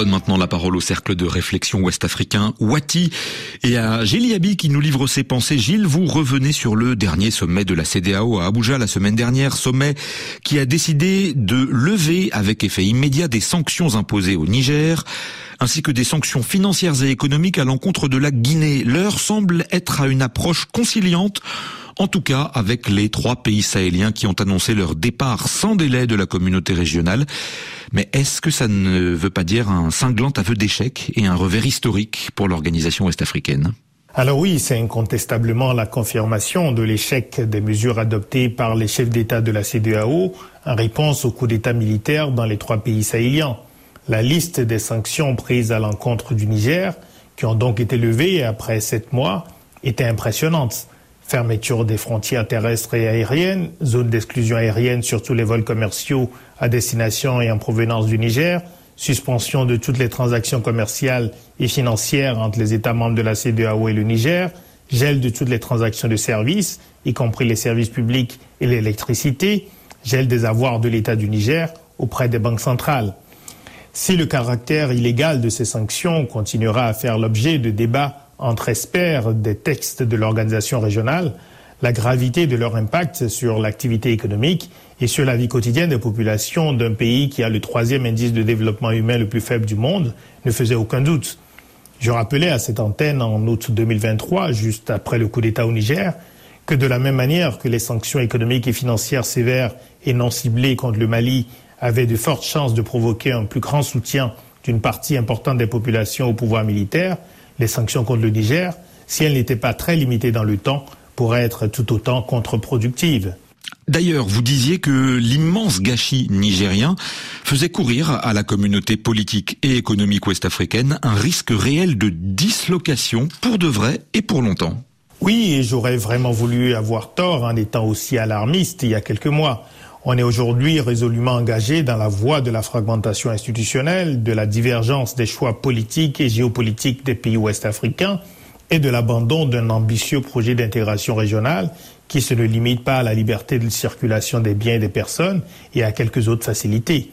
donne maintenant la parole au cercle de réflexion ouest-africain Wati et à Gilles Yabi qui nous livre ses pensées. Gilles, vous revenez sur le dernier sommet de la CDAO à Abuja la semaine dernière, sommet qui a décidé de lever avec effet immédiat des sanctions imposées au Niger ainsi que des sanctions financières et économiques à l'encontre de la Guinée. L'heure semble être à une approche conciliante en tout cas avec les trois pays sahéliens qui ont annoncé leur départ sans délai de la communauté régionale. Mais est-ce que ça ne veut pas dire un cinglant aveu d'échec et un revers historique pour l'organisation ouest-africaine? Alors oui, c'est incontestablement la confirmation de l'échec des mesures adoptées par les chefs d'État de la CDAO en réponse au coup d'État militaire dans les trois pays sahéliens. La liste des sanctions prises à l'encontre du Niger, qui ont donc été levées après sept mois, était impressionnante fermeture des frontières terrestres et aériennes, zone d'exclusion aérienne sur tous les vols commerciaux à destination et en provenance du Niger, suspension de toutes les transactions commerciales et financières entre les États membres de la CEDEAO et le Niger, gel de toutes les transactions de services, y compris les services publics et l'électricité, gel des avoirs de l'État du Niger auprès des banques centrales. Si le caractère illégal de ces sanctions continuera à faire l'objet de débats entre experts des textes de l'organisation régionale la gravité de leur impact sur l'activité économique et sur la vie quotidienne des populations d'un pays qui a le troisième indice de développement humain le plus faible du monde ne faisait aucun doute. Je rappelais à cette antenne en août 2023, juste après le coup d'État au Niger, que de la même manière que les sanctions économiques et financières sévères et non ciblées contre le Mali avaient de fortes chances de provoquer un plus grand soutien d'une partie importante des populations au pouvoir militaire, les sanctions contre le Niger, si elles n'étaient pas très limitées dans le temps, pourraient être tout autant contre-productives. D'ailleurs, vous disiez que l'immense gâchis nigérien faisait courir à la communauté politique et économique ouest-africaine un risque réel de dislocation pour de vrai et pour longtemps. Oui, et j'aurais vraiment voulu avoir tort en étant aussi alarmiste il y a quelques mois. On est aujourd'hui résolument engagé dans la voie de la fragmentation institutionnelle, de la divergence des choix politiques et géopolitiques des pays ouest-africains et de l'abandon d'un ambitieux projet d'intégration régionale qui se ne limite pas à la liberté de circulation des biens et des personnes et à quelques autres facilités.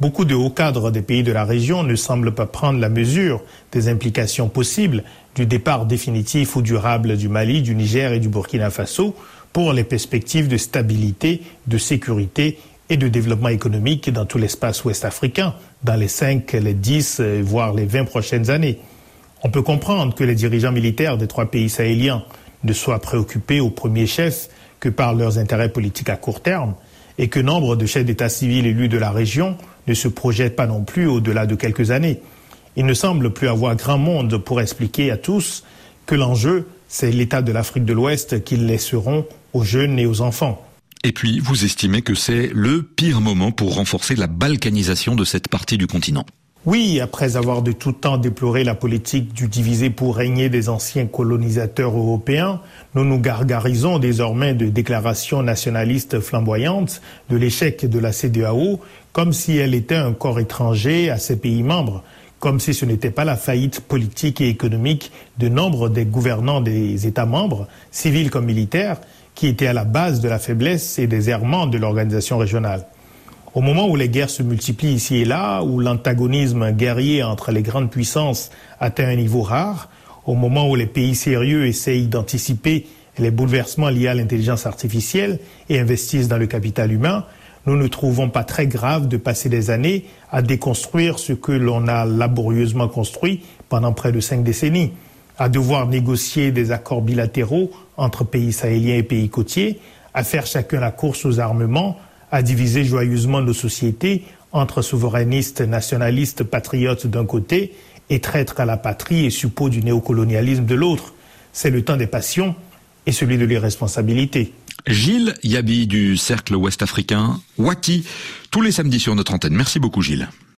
Beaucoup de hauts cadres des pays de la région ne semblent pas prendre la mesure des implications possibles du départ définitif ou durable du Mali, du Niger et du Burkina Faso pour les perspectives de stabilité, de sécurité et de développement économique dans tout l'espace ouest africain dans les 5, les 10, voire les 20 prochaines années. On peut comprendre que les dirigeants militaires des trois pays sahéliens ne soient préoccupés au premier chef que par leurs intérêts politiques à court terme et que nombre de chefs d'État civils élus de la région ne se projettent pas non plus au-delà de quelques années. Il ne semble plus avoir grand monde pour expliquer à tous que l'enjeu, c'est l'État de l'Afrique de l'Ouest qu'ils laisseront aux jeunes et aux enfants. Et puis, vous estimez que c'est le pire moment pour renforcer la balkanisation de cette partie du continent oui, après avoir de tout temps déploré la politique du divisé pour régner des anciens colonisateurs européens, nous nous gargarisons désormais de déclarations nationalistes flamboyantes de l'échec de la CDAO, comme si elle était un corps étranger à ses pays membres, comme si ce n'était pas la faillite politique et économique de nombre des gouvernants des États membres, civils comme militaires, qui était à la base de la faiblesse et des errements de l'organisation régionale. Au moment où les guerres se multiplient ici et là, où l'antagonisme guerrier entre les grandes puissances atteint un niveau rare, au moment où les pays sérieux essayent d'anticiper les bouleversements liés à l'intelligence artificielle et investissent dans le capital humain, nous ne trouvons pas très grave de passer des années à déconstruire ce que l'on a laborieusement construit pendant près de cinq décennies à devoir négocier des accords bilatéraux entre pays sahéliens et pays côtiers, à faire chacun la course aux armements, à diviser joyeusement nos sociétés entre souverainistes, nationalistes, patriotes d'un côté et traîtres à la patrie et suppôts du néocolonialisme de l'autre. C'est le temps des passions et celui de l'irresponsabilité. Gilles Yabi du Cercle Ouest Africain, Wati, tous les samedis sur notre antenne. Merci beaucoup Gilles.